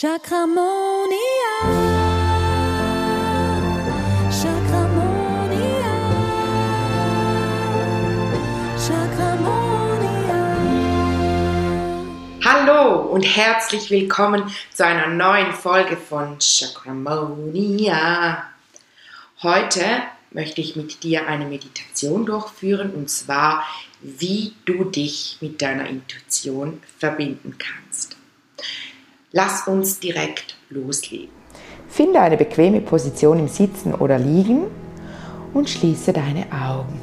Chakramonia. Chakramonia. Chakramonia. Hallo und herzlich willkommen zu einer neuen Folge von Chakramonia. Heute möchte ich mit dir eine Meditation durchführen und zwar, wie du dich mit deiner Intuition verbinden kannst. Lass uns direkt loslegen. Finde eine bequeme Position im Sitzen oder Liegen und schließe deine Augen.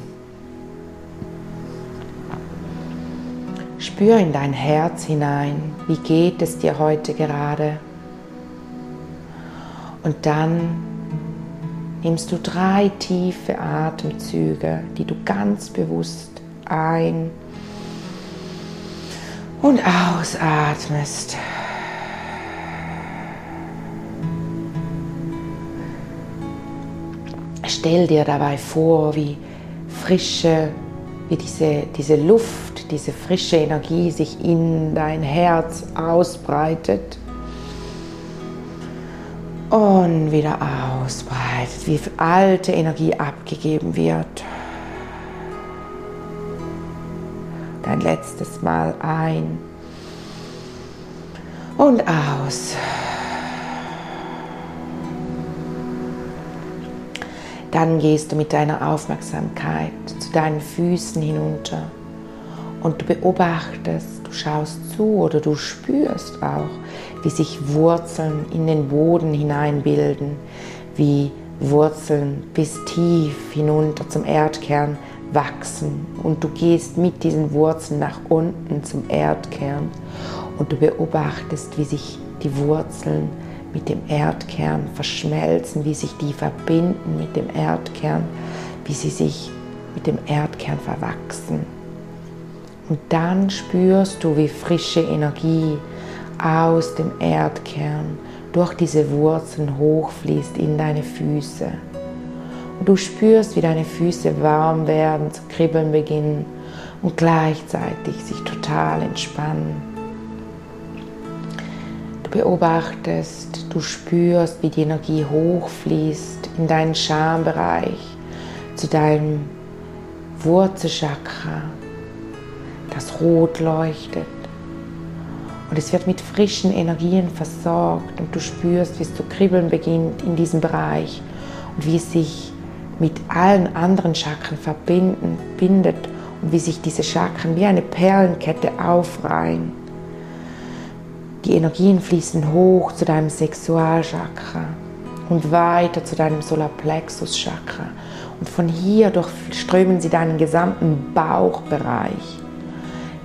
Spür in dein Herz hinein, wie geht es dir heute gerade. Und dann nimmst du drei tiefe Atemzüge, die du ganz bewusst ein und ausatmest. Stell dir dabei vor, wie frische, wie diese, diese Luft, diese frische Energie sich in dein Herz ausbreitet und wieder ausbreitet, wie alte Energie abgegeben wird. Ein letztes Mal ein und aus. Dann gehst du mit deiner Aufmerksamkeit zu deinen Füßen hinunter und du beobachtest, du schaust zu oder du spürst auch, wie sich Wurzeln in den Boden hineinbilden, wie Wurzeln bis tief hinunter zum Erdkern wachsen. Und du gehst mit diesen Wurzeln nach unten zum Erdkern und du beobachtest, wie sich die Wurzeln mit dem Erdkern verschmelzen, wie sich die verbinden mit dem Erdkern, wie sie sich mit dem Erdkern verwachsen. Und dann spürst du, wie frische Energie aus dem Erdkern durch diese Wurzeln hochfließt in deine Füße. Und du spürst, wie deine Füße warm werden, zu kribbeln beginnen und gleichzeitig sich total entspannen. Beobachtest, du spürst, wie die Energie hochfließt in deinen Schambereich, zu deinem Wurzelchakra, das rot leuchtet. Und es wird mit frischen Energien versorgt und du spürst, wie es zu kribbeln beginnt in diesem Bereich und wie es sich mit allen anderen Chakren verbinden, bindet und wie sich diese Chakren wie eine Perlenkette aufreihen. Die Energien fließen hoch zu deinem Sexualchakra und weiter zu deinem Solarplexus-Chakra. Und von hier durchströmen sie deinen gesamten Bauchbereich.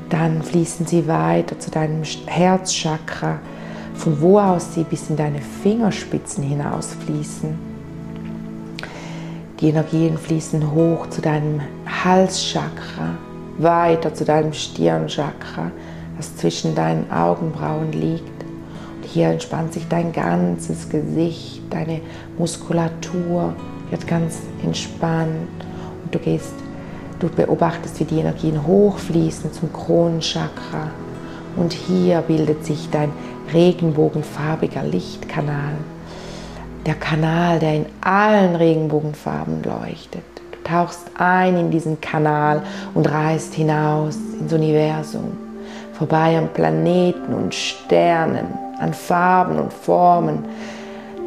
Dann fließen sie weiter zu deinem Herzchakra, von wo aus sie bis in deine Fingerspitzen hinaus fließen. Die Energien fließen hoch zu deinem Halschakra, weiter zu deinem Stirnchakra, das zwischen deinen Augenbrauen liegt. Und hier entspannt sich dein ganzes Gesicht, deine Muskulatur wird ganz entspannt und du gehst, du beobachtest, wie die Energien hochfließen zum Kronenchakra und hier bildet sich dein regenbogenfarbiger Lichtkanal. Der Kanal, der in allen Regenbogenfarben leuchtet. Du tauchst ein in diesen Kanal und reist hinaus ins Universum vorbei an Planeten und Sternen, an Farben und Formen.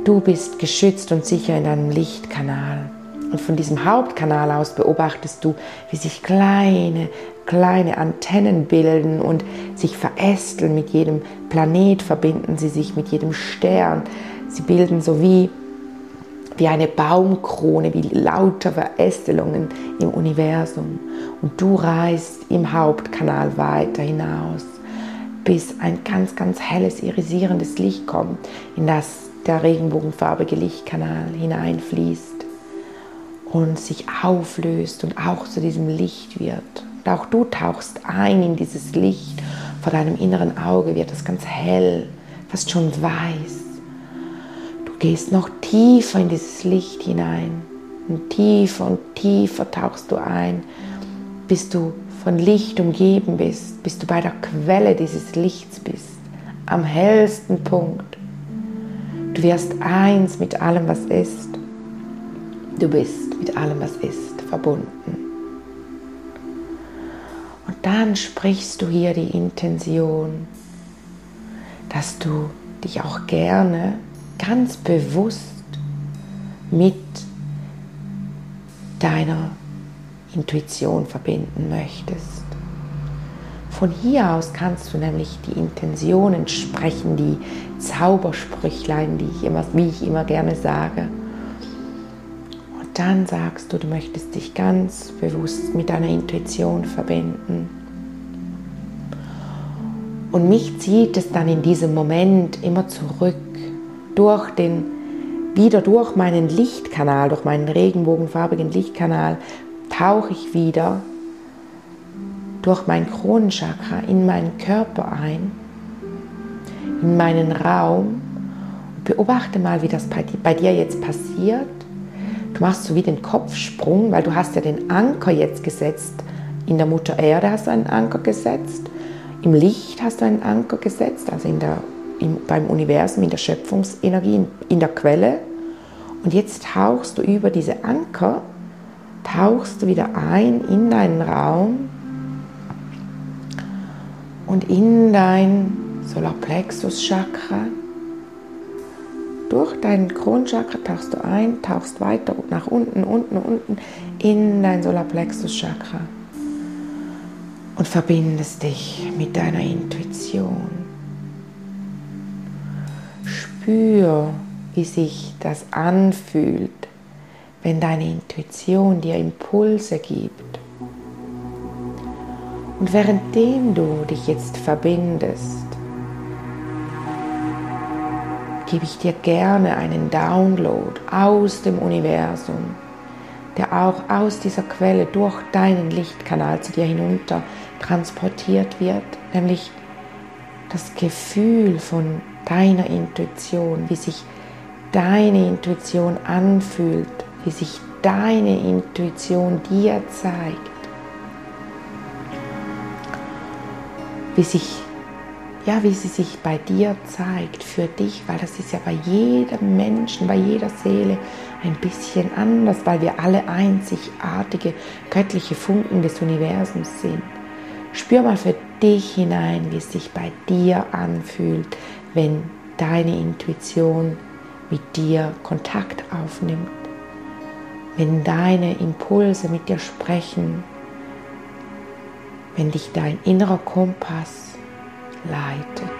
Du bist geschützt und sicher in deinem Lichtkanal. Und von diesem Hauptkanal aus beobachtest du, wie sich kleine, kleine Antennen bilden und sich verästeln. Mit jedem Planet verbinden sie sich mit jedem Stern. Sie bilden so wie, wie eine Baumkrone, wie lauter Verästelungen im Universum. Und du reist im Hauptkanal weiter hinaus, bis ein ganz, ganz helles, irisierendes Licht kommt, in das der regenbogenfarbige Lichtkanal hineinfließt und sich auflöst und auch zu diesem Licht wird. Und auch du tauchst ein in dieses Licht. Vor deinem inneren Auge wird es ganz hell, fast schon weiß. Gehst noch tiefer in dieses Licht hinein und tiefer und tiefer tauchst du ein bis du von Licht umgeben bist, bis du bei der Quelle dieses Lichts bist, am hellsten Punkt. Du wirst eins mit allem, was ist. Du bist mit allem, was ist, verbunden. Und dann sprichst du hier die Intention, dass du dich auch gerne ganz bewusst mit deiner Intuition verbinden möchtest. Von hier aus kannst du nämlich die Intentionen sprechen, die Zaubersprüchlein, die ich immer, wie ich immer gerne sage. Und dann sagst du, du möchtest dich ganz bewusst mit deiner Intuition verbinden. Und mich zieht es dann in diesem Moment immer zurück durch den wieder durch meinen Lichtkanal, durch meinen regenbogenfarbigen Lichtkanal tauche ich wieder durch mein Kronenchakra in meinen Körper ein, in meinen Raum und beobachte mal, wie das bei dir jetzt passiert. Du machst so wie den Kopfsprung, weil du hast ja den Anker jetzt gesetzt. In der Mutter Erde hast du einen Anker gesetzt, im Licht hast du einen Anker gesetzt, also in der, im, beim Universum, in der Schöpfungsenergie, in, in der Quelle. Und jetzt tauchst du über diese Anker, tauchst du wieder ein in deinen Raum und in dein Solarplexus-Chakra. Durch dein Kronchakra tauchst du ein, tauchst weiter nach unten, unten, unten in dein Solarplexus-Chakra und verbindest dich mit deiner Intuition. Spür, wie sich das anfühlt, wenn deine Intuition dir Impulse gibt. Und währenddem du dich jetzt verbindest, gebe ich dir gerne einen Download aus dem Universum, der auch aus dieser Quelle durch deinen Lichtkanal zu dir hinunter transportiert wird, nämlich das Gefühl von deiner Intuition, wie sich deine Intuition anfühlt, wie sich deine Intuition dir zeigt. wie sich ja, wie sie sich bei dir zeigt, für dich, weil das ist ja bei jedem Menschen, bei jeder Seele ein bisschen anders, weil wir alle einzigartige göttliche Funken des Universums sind. Spür mal für dich hinein, wie es sich bei dir anfühlt, wenn deine Intuition mit dir Kontakt aufnimmt, wenn deine Impulse mit dir sprechen, wenn dich dein innerer Kompass leitet.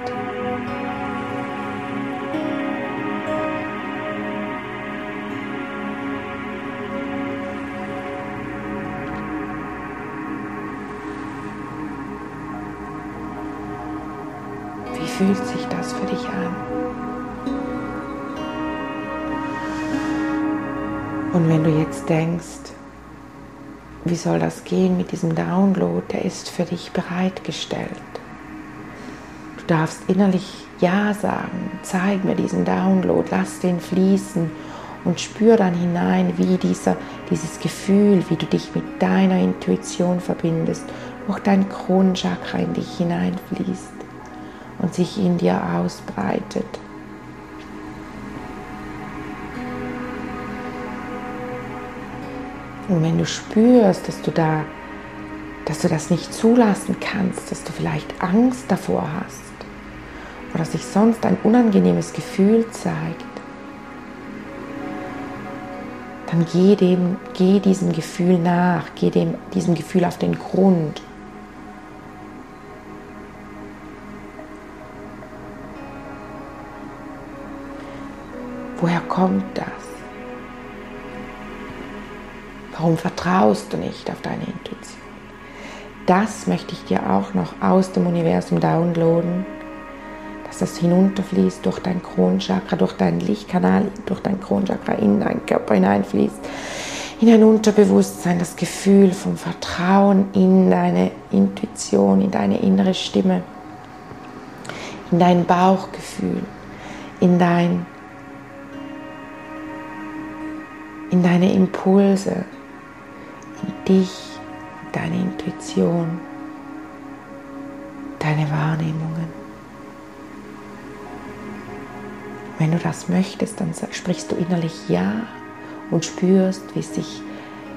Wie fühlt sich Und wenn du jetzt denkst, wie soll das gehen mit diesem Download? Der ist für dich bereitgestellt. Du darfst innerlich Ja sagen. Zeig mir diesen Download, lass den fließen und spür dann hinein, wie dieser, dieses Gefühl, wie du dich mit deiner Intuition verbindest, durch dein Kronenchakra in dich hineinfließt und sich in dir ausbreitet. Und wenn du spürst, dass du da, dass du das nicht zulassen kannst, dass du vielleicht Angst davor hast oder sich sonst ein unangenehmes Gefühl zeigt, dann geh, dem, geh diesem Gefühl nach, geh dem, diesem Gefühl auf den Grund. Woher kommt das? Warum vertraust du nicht auf deine Intuition? Das möchte ich dir auch noch aus dem Universum downloaden, dass das hinunterfließt durch dein Kronchakra, durch deinen Lichtkanal, durch dein Kronchakra in deinen Körper hineinfließt, in dein Unterbewusstsein, das Gefühl vom Vertrauen in deine Intuition, in deine innere Stimme, in dein Bauchgefühl, in dein in deine Impulse, dich, deine Intuition, deine Wahrnehmungen. Wenn du das möchtest, dann sprichst du innerlich Ja und spürst, wie es sich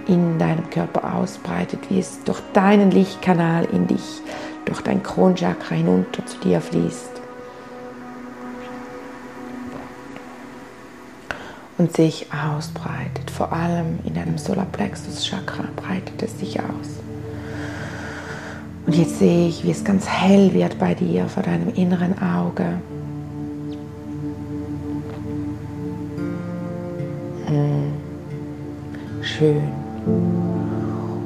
in deinem Körper ausbreitet, wie es durch deinen Lichtkanal in dich, durch dein Kronchakra hinunter zu dir fließt. Und sich ausbreitet, vor allem in deinem Solarplexus Chakra breitet es sich aus. Und jetzt sehe ich, wie es ganz hell wird bei dir vor deinem inneren Auge. Hm. Schön.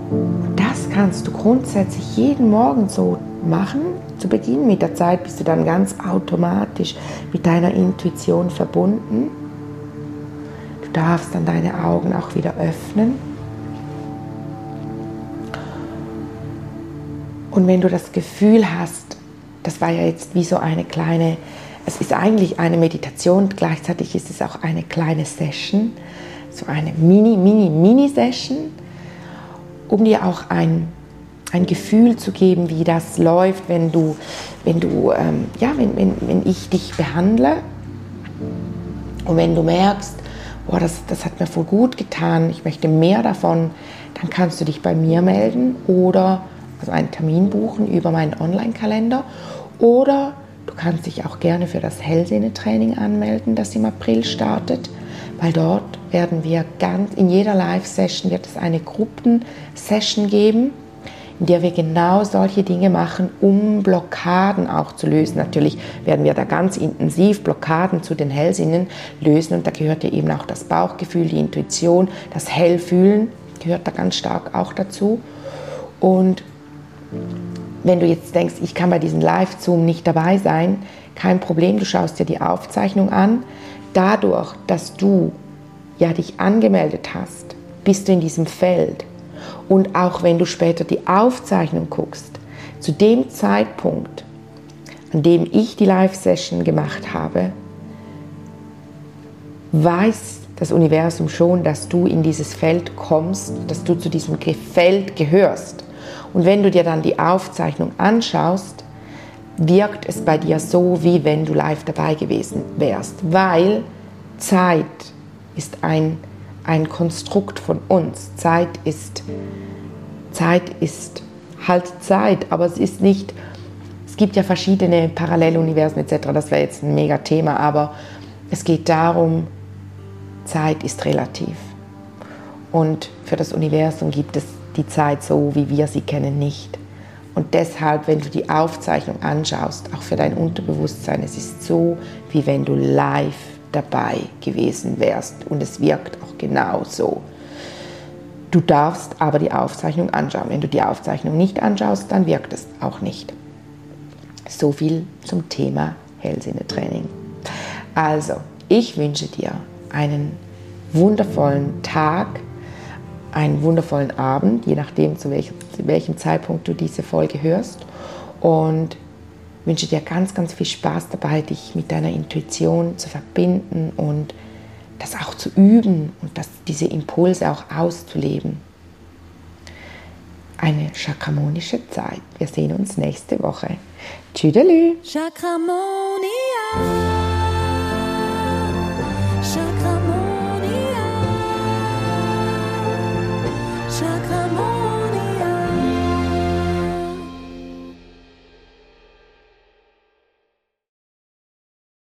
Und das kannst du grundsätzlich jeden Morgen so machen. Zu Beginn mit der Zeit bist du dann ganz automatisch mit deiner Intuition verbunden. Darfst dann deine Augen auch wieder öffnen. Und wenn du das Gefühl hast, das war ja jetzt wie so eine kleine, es ist eigentlich eine Meditation, gleichzeitig ist es auch eine kleine Session, so eine Mini, Mini, Mini-Session, um dir auch ein, ein Gefühl zu geben, wie das läuft, wenn du, wenn du, ähm, ja, wenn, wenn, wenn ich dich behandle und wenn du merkst, boah, das, das hat mir voll gut getan, ich möchte mehr davon, dann kannst du dich bei mir melden oder also einen Termin buchen über meinen Online-Kalender. Oder du kannst dich auch gerne für das Hellsinne-Training anmelden, das im April startet. Weil dort werden wir ganz, in jeder Live-Session wird es eine Gruppensession geben, in der wir genau solche Dinge machen, um Blockaden auch zu lösen. Natürlich werden wir da ganz intensiv Blockaden zu den Hellsinnen lösen und da gehört ja eben auch das Bauchgefühl, die Intuition, das Hellfühlen gehört da ganz stark auch dazu. Und wenn du jetzt denkst, ich kann bei diesem Live-Zoom nicht dabei sein, kein Problem, du schaust dir die Aufzeichnung an dadurch, dass du ja dich angemeldet hast, bist du in diesem Feld. Und auch wenn du später die Aufzeichnung guckst, zu dem Zeitpunkt, an dem ich die Live-Session gemacht habe, weiß das Universum schon, dass du in dieses Feld kommst, dass du zu diesem Feld gehörst. Und wenn du dir dann die Aufzeichnung anschaust, wirkt es bei dir so, wie wenn du live dabei gewesen wärst, weil Zeit ist ein, ein Konstrukt von uns. Zeit ist, Zeit ist halt Zeit, aber es ist nicht, es gibt ja verschiedene Paralleluniversen etc., das wäre jetzt ein mega Thema, aber es geht darum, Zeit ist relativ. Und für das Universum gibt es die Zeit so, wie wir sie kennen, nicht. Und deshalb, wenn du die Aufzeichnung anschaust, auch für dein Unterbewusstsein, es ist so, wie wenn du live dabei gewesen wärst. Und es wirkt auch genau so. Du darfst aber die Aufzeichnung anschauen. Wenn du die Aufzeichnung nicht anschaust, dann wirkt es auch nicht. So viel zum Thema Hellsinnetraining. Also, ich wünsche dir einen wundervollen Tag, einen wundervollen Abend, je nachdem, zu welchem, zu welchem Zeitpunkt du diese Folge hörst. Und wünsche dir ganz, ganz viel Spaß dabei, dich mit deiner Intuition zu verbinden und das auch zu üben und das, diese Impulse auch auszuleben. Eine chakramonische Zeit. Wir sehen uns nächste Woche. Tschüdelü. Chakramonia.